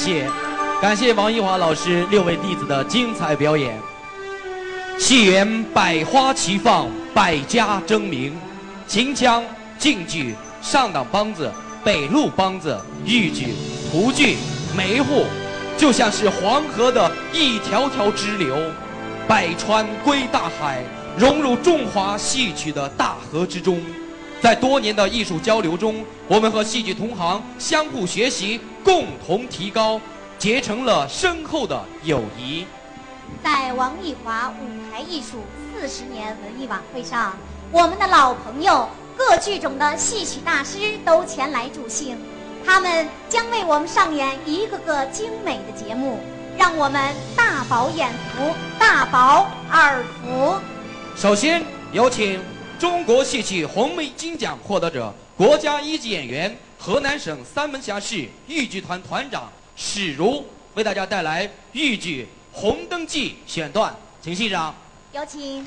谢，感谢王一华老师六位弟子的精彩表演。戏园百花齐放，百家争鸣，秦腔、晋剧、上党梆子、北路梆子、豫剧、胡剧、梅户，就像是黄河的一条条支流，百川归大海，融入中华戏曲的大河之中。在多年的艺术交流中，我们和戏剧同行相互学习，共同提高，结成了深厚的友谊。在王艺华舞台艺术四十年文艺晚会上，我们的老朋友各剧种的戏曲大师都前来助兴，他们将为我们上演一个个精美的节目，让我们大饱眼福，大饱耳福。首先有请中国戏曲红梅金奖获得者、国家一级演员、河南省三门峡市豫剧团团长史如为大家带来豫剧。《红灯记》选段，请欣赏。有请。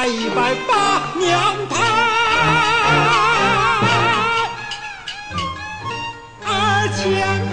拜一拜八娘胎，二千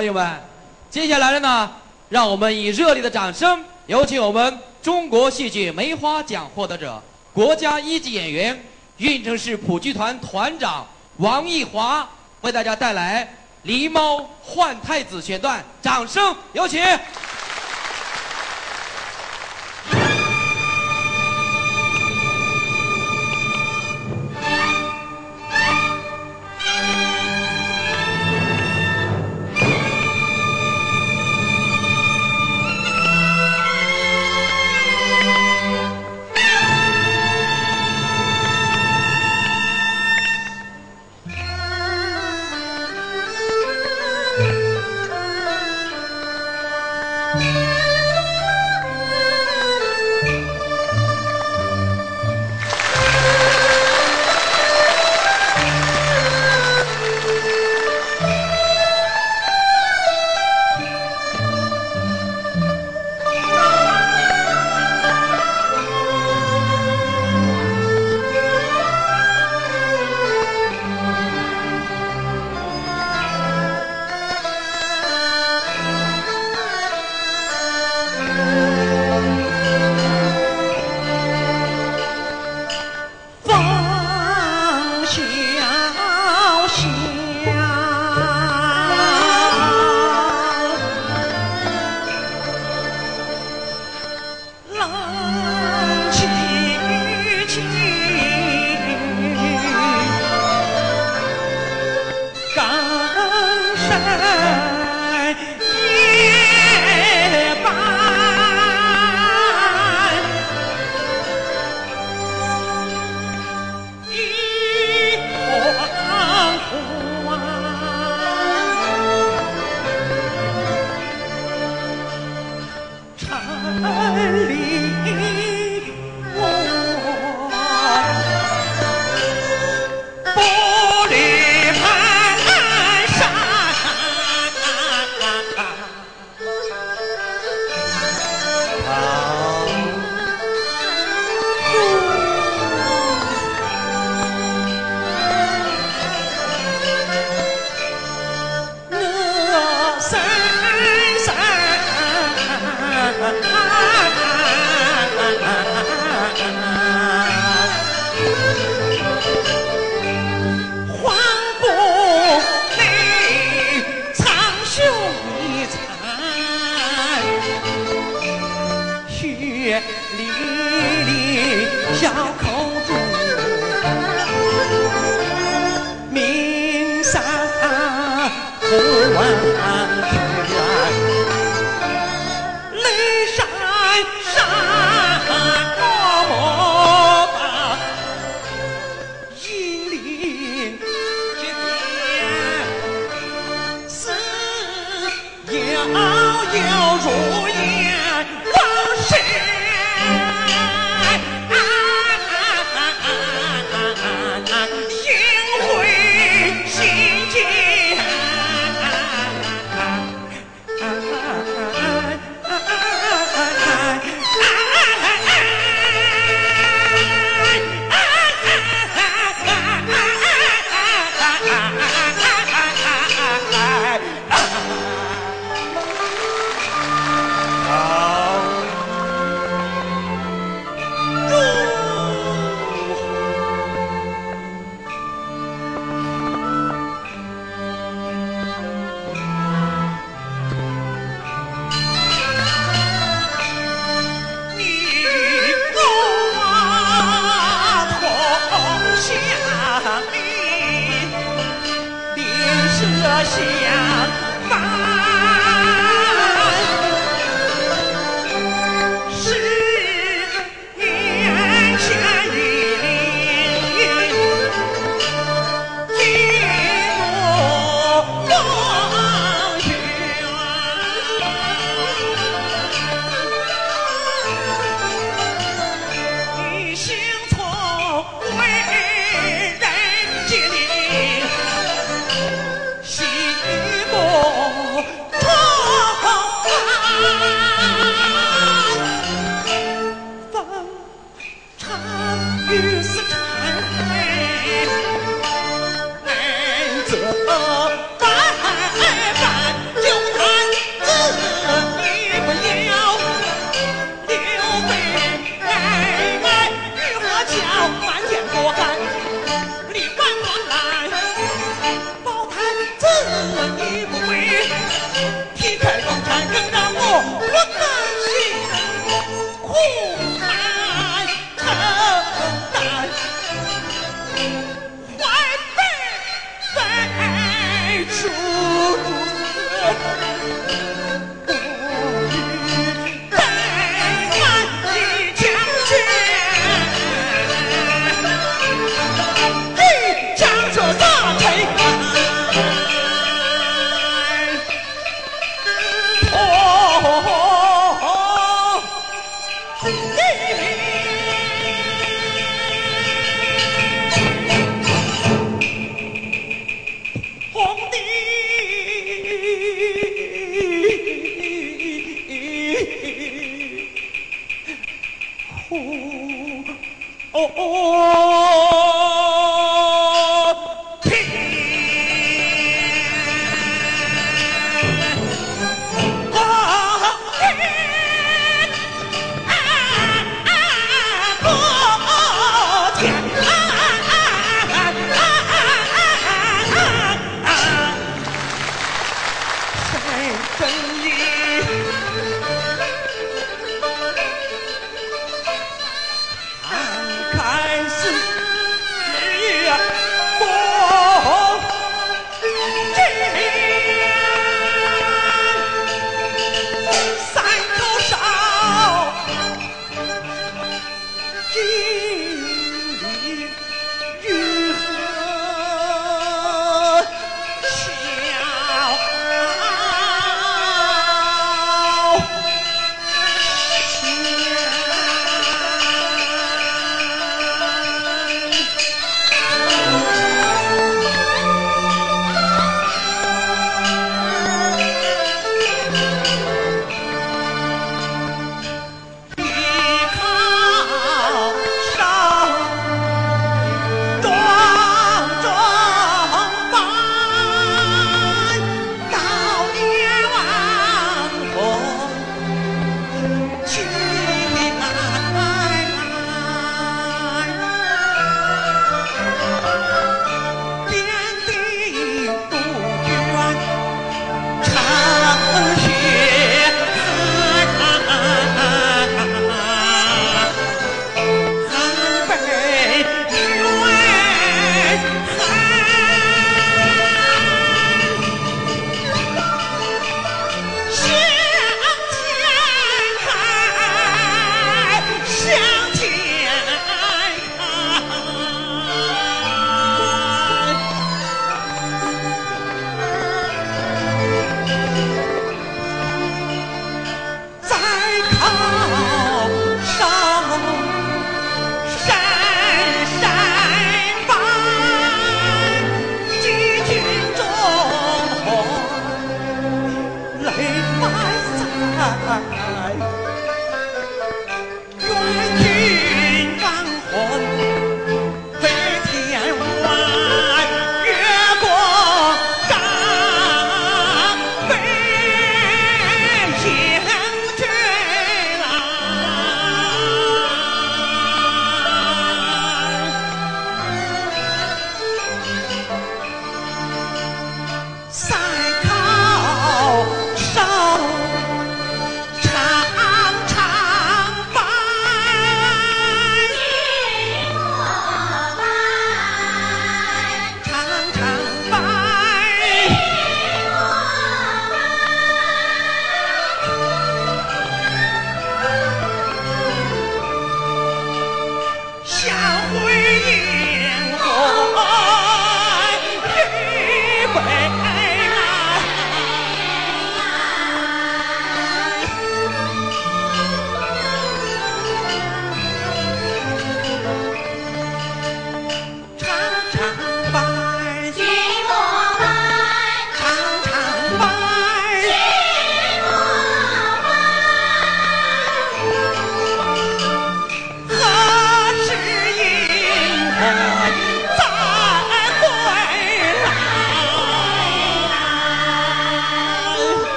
朋友们，接下来的呢，让我们以热烈的掌声，有请我们中国戏剧梅花奖获得者、国家一级演员、运城市普剧团团长王义华，为大家带来《狸猫换太子》选段，掌声有请。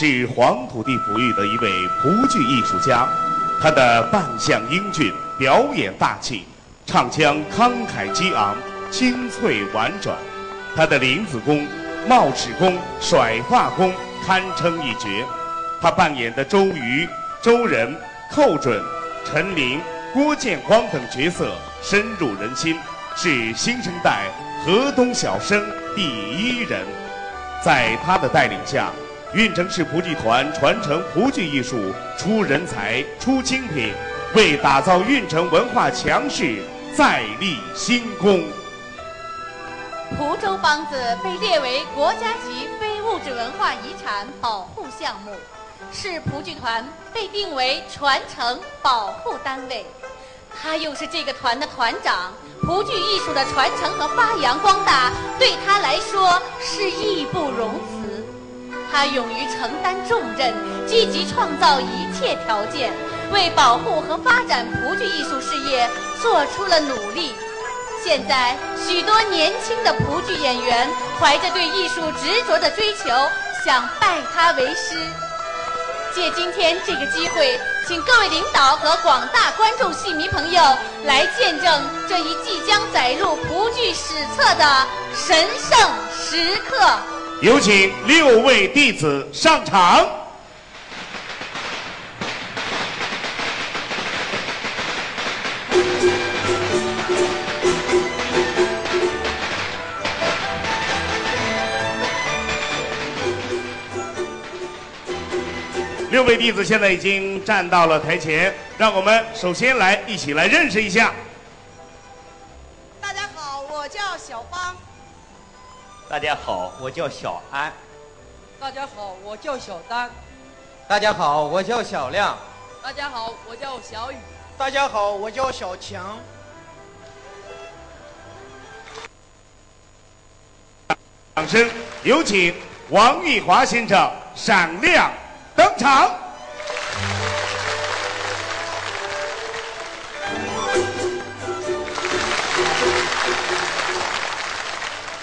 是黄土地璞玉的一位蒲剧艺术家，他的扮相英俊，表演大气，唱腔慷慨激昂，清脆婉转。他的林子功、帽齿功、甩发功堪称一绝。他扮演的周瑜、周仁、寇准、陈琳、郭建光等角色深入人心，是新生代河东小生第一人。在他的带领下，运城市蒲剧团传承蒲剧艺术，出人才、出精品，为打造运城文化强势再立新功。蒲州梆子被列为国家级非物质文化遗产保护项目，是蒲剧团被定为传承保护单位。他又是这个团的团长，蒲剧艺术的传承和发扬光大，对他来说是义不容辞。他勇于承担重任，积极创造一切条件，为保护和发展蒲剧艺术事业做出了努力。现在，许多年轻的蒲剧演员怀着对艺术执着的追求，想拜他为师。借今天这个机会，请各位领导和广大观众戏迷朋友来见证这一即将载入蒲剧史册的神圣时刻。有请六位弟子上场。六位弟子现在已经站到了台前，让我们首先来一起来认识一下。大家好，我叫小芳。大家好，我叫小安。大家好，我叫小丹。大家好，我叫小亮。大家好，我叫小雨。大家好，我叫小强。掌声有请王玉华先生闪亮。登场，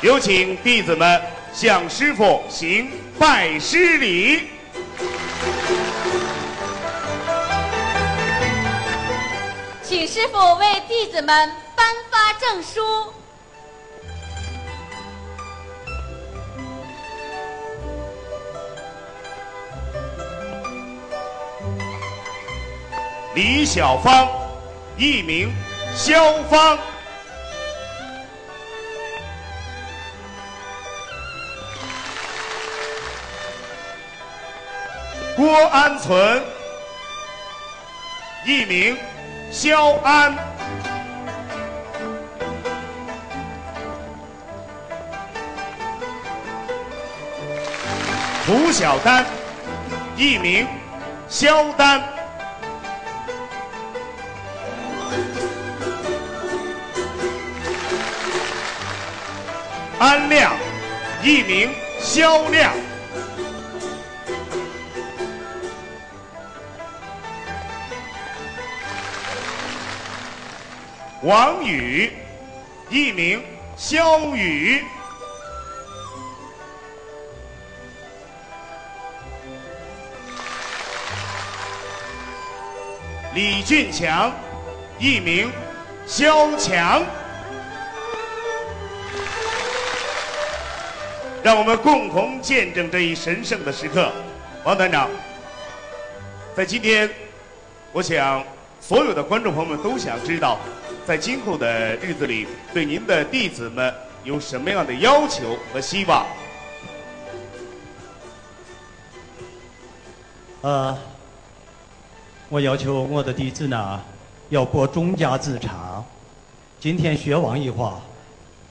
有请弟子们向师傅行拜师礼。请师傅为弟子们颁发证书。李小芳，艺名肖芳。郭安存，艺名肖安。涂小丹，艺名肖丹。安亮，艺名肖亮。王宇，艺名肖宇。李俊强，艺名肖强。让我们共同见证这一神圣的时刻，王团长。在今天，我想所有的观众朋友们都想知道，在今后的日子里，对您的弟子们有什么样的要求和希望？呃，我要求我的弟子呢，要过众家之长，今天学王一华，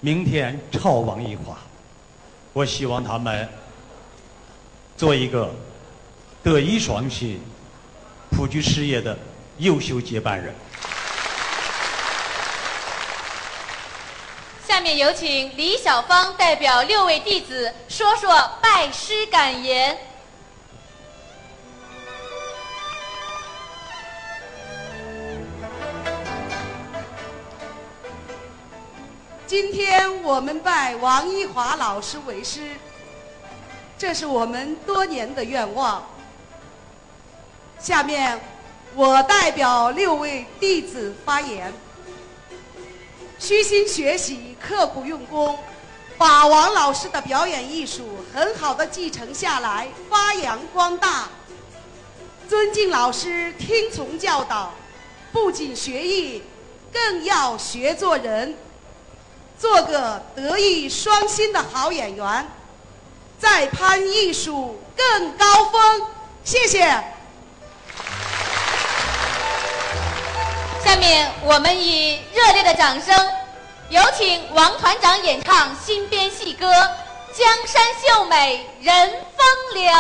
明天抄王一华。我希望他们做一个德艺双馨、普剧事业的优秀接班人。下面有请李小芳代表六位弟子说说拜师感言。今天我们拜王一华老师为师，这是我们多年的愿望。下面我代表六位弟子发言。虚心学习，刻苦用功，把王老师的表演艺术很好的继承下来，发扬光大。尊敬老师，听从教导，不仅学艺，更要学做人，做个德艺双馨的好演员，再攀艺术更高峰。谢谢。下面我们以热烈的掌声，有请王团长演唱新编戏歌《江山秀美人风流》。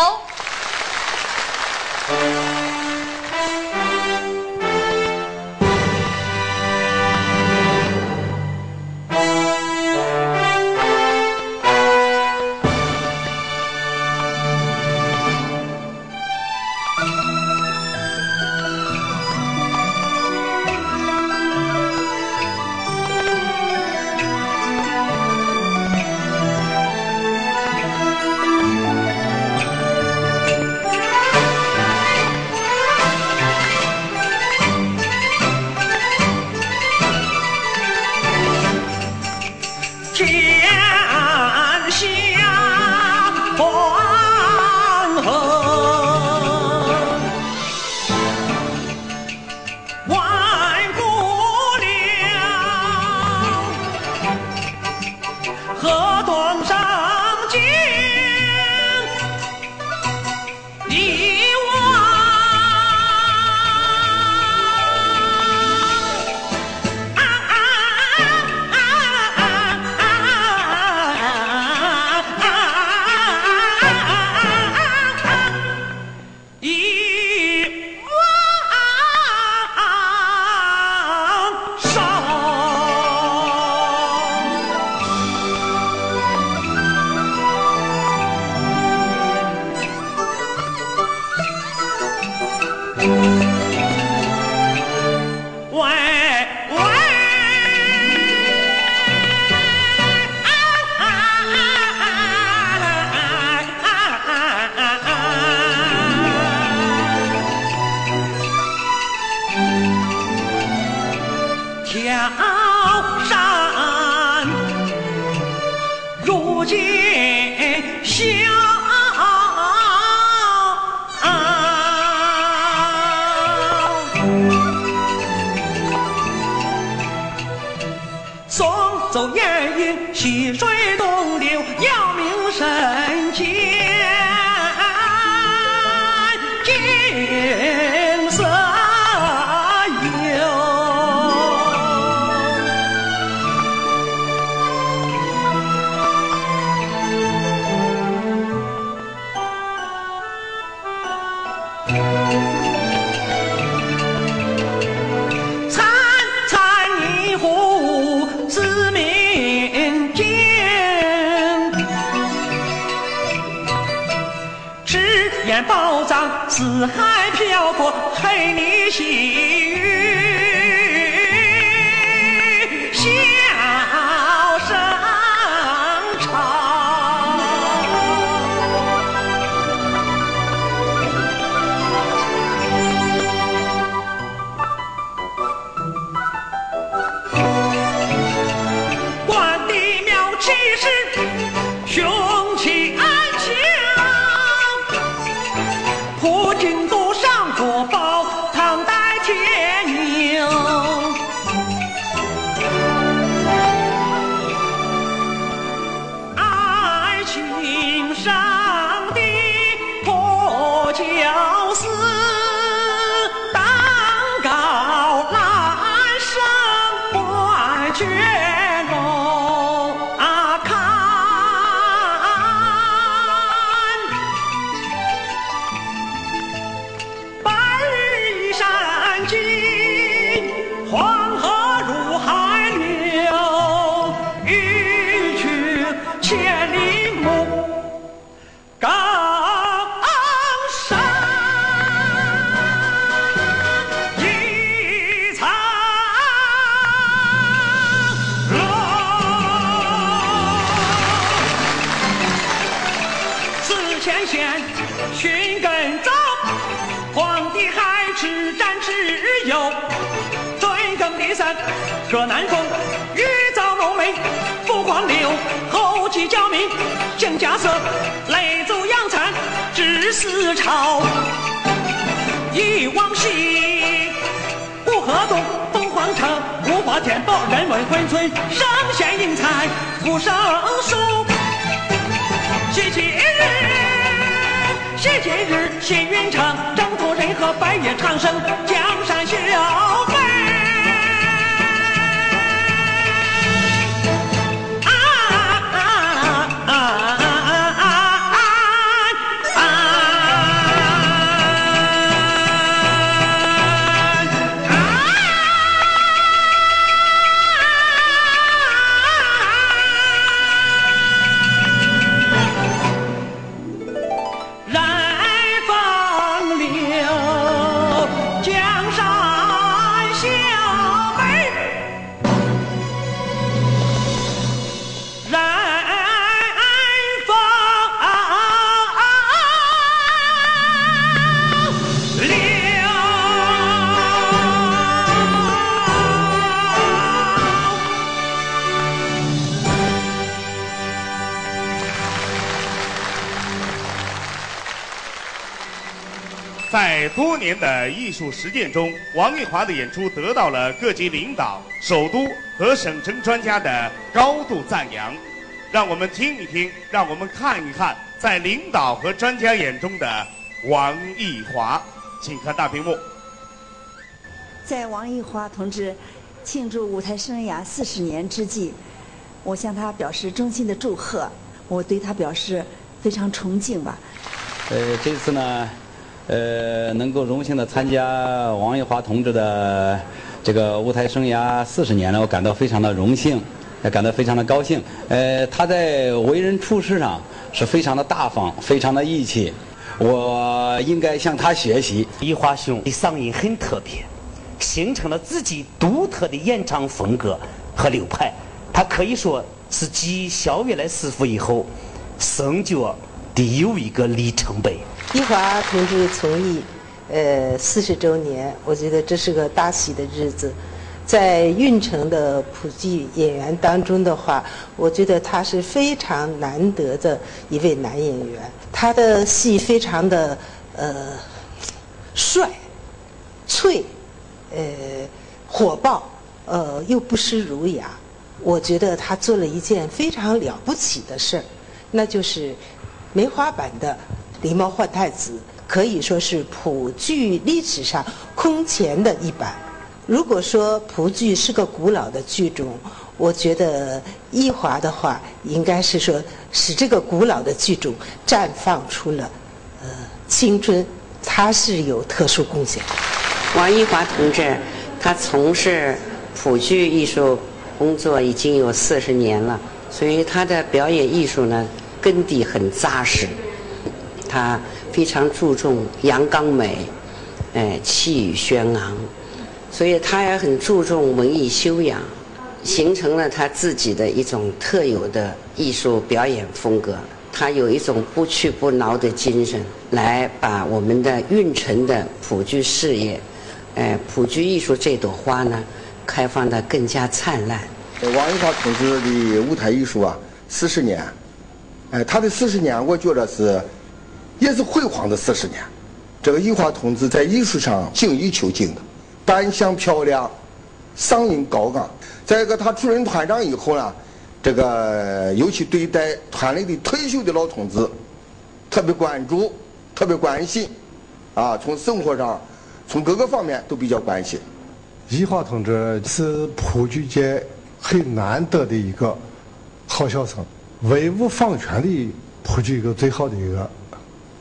送走夜莺，溪水。四海漂泊，陪你行。河南风，玉照龙眉，凤凰柳，后继焦明，行家色，雷奏扬残，治四朝。忆往昔，五河东，凤凰城，五花天宝，人文荟萃，圣贤英才不胜数。喜今日，喜今日，新运城，征途人和，百业长生，江山秀的艺术实践中，王艺华的演出得到了各级领导、首都和省城专家的高度赞扬。让我们听一听，让我们看一看，在领导和专家眼中的王艺华。请看大屏幕。在王艺华同志庆祝舞台生涯四十年之际，我向他表示衷心的祝贺。我对他表示非常崇敬吧。呃，这次呢。呃，能够荣幸的参加王玉华同志的这个舞台生涯四十年了，我感到非常的荣幸，也感到非常的高兴。呃，他在为人处事上是非常的大方，非常的义气，我应该向他学习。艺华兄的嗓音很特别，形成了自己独特的演唱风格和流派。他可以说是继小月来师傅以后，声角的又一个里程碑。一华同志从艺，呃，四十周年，我觉得这是个大喜的日子。在运城的普剧演员当中的话，我觉得他是非常难得的一位男演员。他的戏非常的呃帅、脆、呃火爆，呃又不失儒雅。我觉得他做了一件非常了不起的事儿，那就是梅花版的。狸猫换太子可以说是普剧历史上空前的一版。如果说蒲剧是个古老的剧种，我觉得艺华的话应该是说使这个古老的剧种绽放出了呃青春，他是有特殊贡献。王艺华同志，他从事普剧艺术工作已经有四十年了，所以他的表演艺术呢根底很扎实。他非常注重阳刚美，哎，气宇轩昂，所以他也很注重文艺修养，形成了他自己的一种特有的艺术表演风格。他有一种不屈不挠的精神，来把我们的运城的普剧事业，哎，普剧艺术这朵花呢，开放的更加灿烂。王一华同志的舞台艺术啊，四十年，哎，他的四十年，我觉得是。也是辉煌的四十年，这个艺华同志在艺术上精益求精的，扮相漂亮，嗓音高亢。再一个，他出任团长以后呢，这个尤其对待团里的退休的老同志，特别关注，特别关心，啊，从生活上，从各个方面都比较关心。易华同志是普剧界很难得的一个好小生，威武放权的普剧一个最好的一个。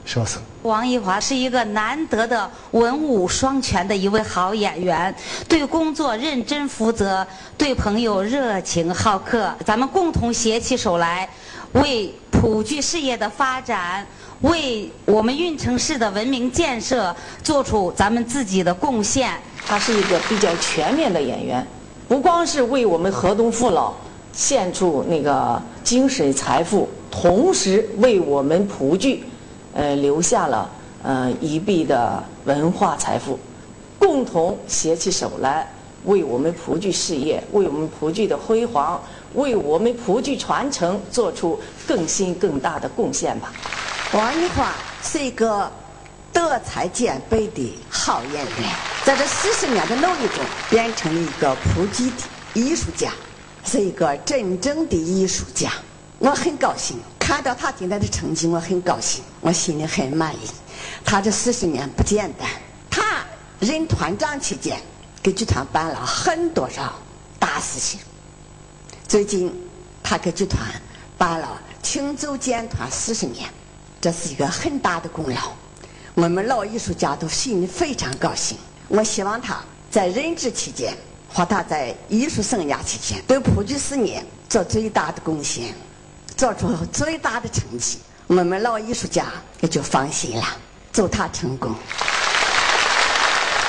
小生王一华是一个难得的文武双全的一位好演员，对工作认真负责，对朋友热情好客。咱们共同携起手来，为普剧事业的发展，为我们运城市的文明建设做出咱们自己的贡献。他是一个比较全面的演员，不光是为我们河东父老献出那个精神财富，同时为我们普剧。呃，留下了呃一臂的文化财富，共同携起手来，为我们蒲剧事业，为我们蒲剧的辉煌，为我们蒲剧传承做出更新更大的贡献吧。王一华是一个德才兼备的好演员，在这四十年的努力中，变成了一个普剧的艺术家，是一个真正的艺术家。我很高兴看到他今天的成绩，我很高兴，我心里很满意。他这四十年不简单，他任团长期间给剧团办了很多少大事情。最近他给剧团办了庆祝建团四十年。这是一个很大的功劳，我们老艺术家都心里非常高兴。我希望他在任职期间和他在艺术生涯期间，对普剧事业做最大的贡献，做出最大的成绩。我们老艺术家也就放心了，祝他成功。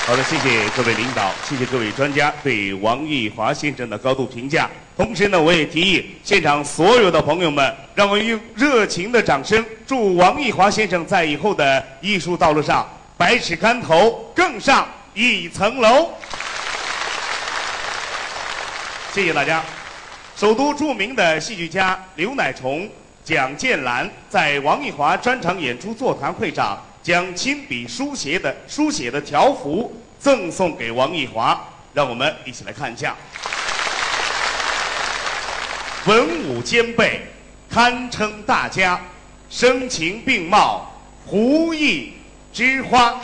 好的，谢谢各位领导，谢谢各位专家对王益华先生的高度评价。同时呢，我也提议现场所有的朋友们，让我们用热情的掌声，祝王益华先生在以后的艺术道路上百尺竿头，更上一层楼。谢谢大家。首都著名的戏剧家刘乃崇、蒋建兰在王益华专场演出座谈会上。将亲笔书写的书写的条幅赠送给王益华，让我们一起来看一下。文武兼备，堪称大家，声情并茂，胡艺之花。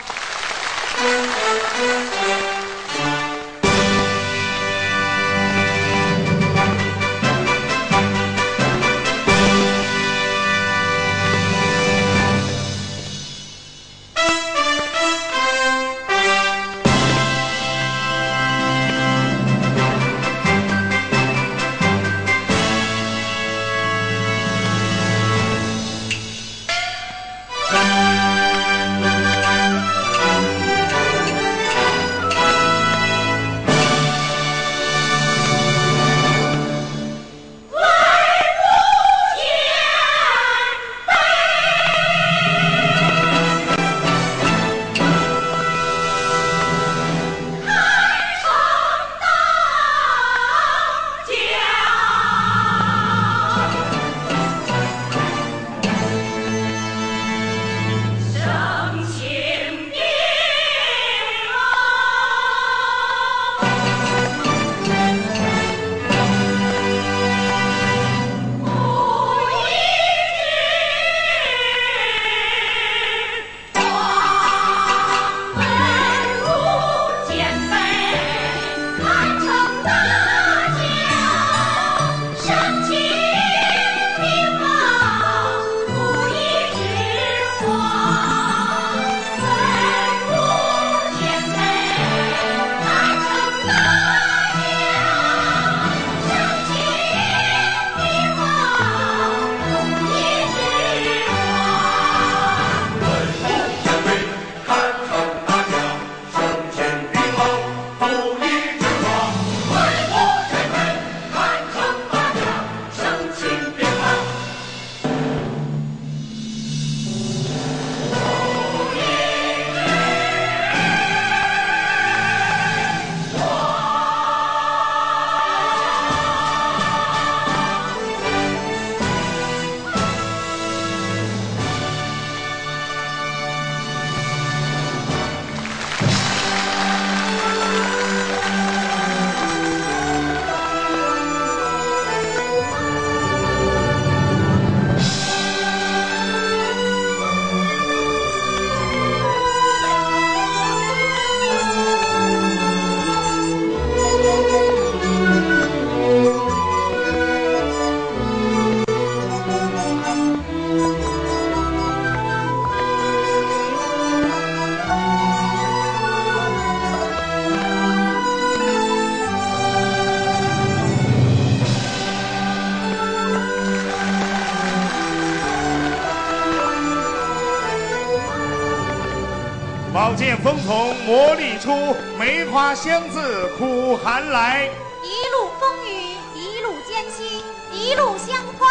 梅花香自苦寒来。一路风雨，一路艰辛，一路香花，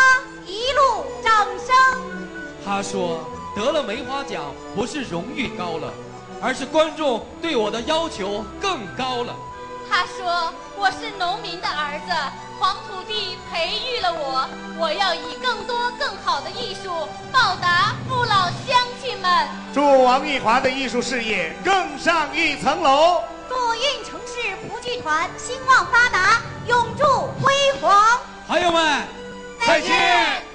一路掌声。他说：“得了梅花奖，不是荣誉高了，而是观众对我的要求更高了。他说：“我是农民的儿子，黄土地培育了我，我要以更多更好的艺术报答父老乡亲们。”祝王艺华的艺术事业更上一层楼。兴旺发达，永驻辉煌。朋友们，再见。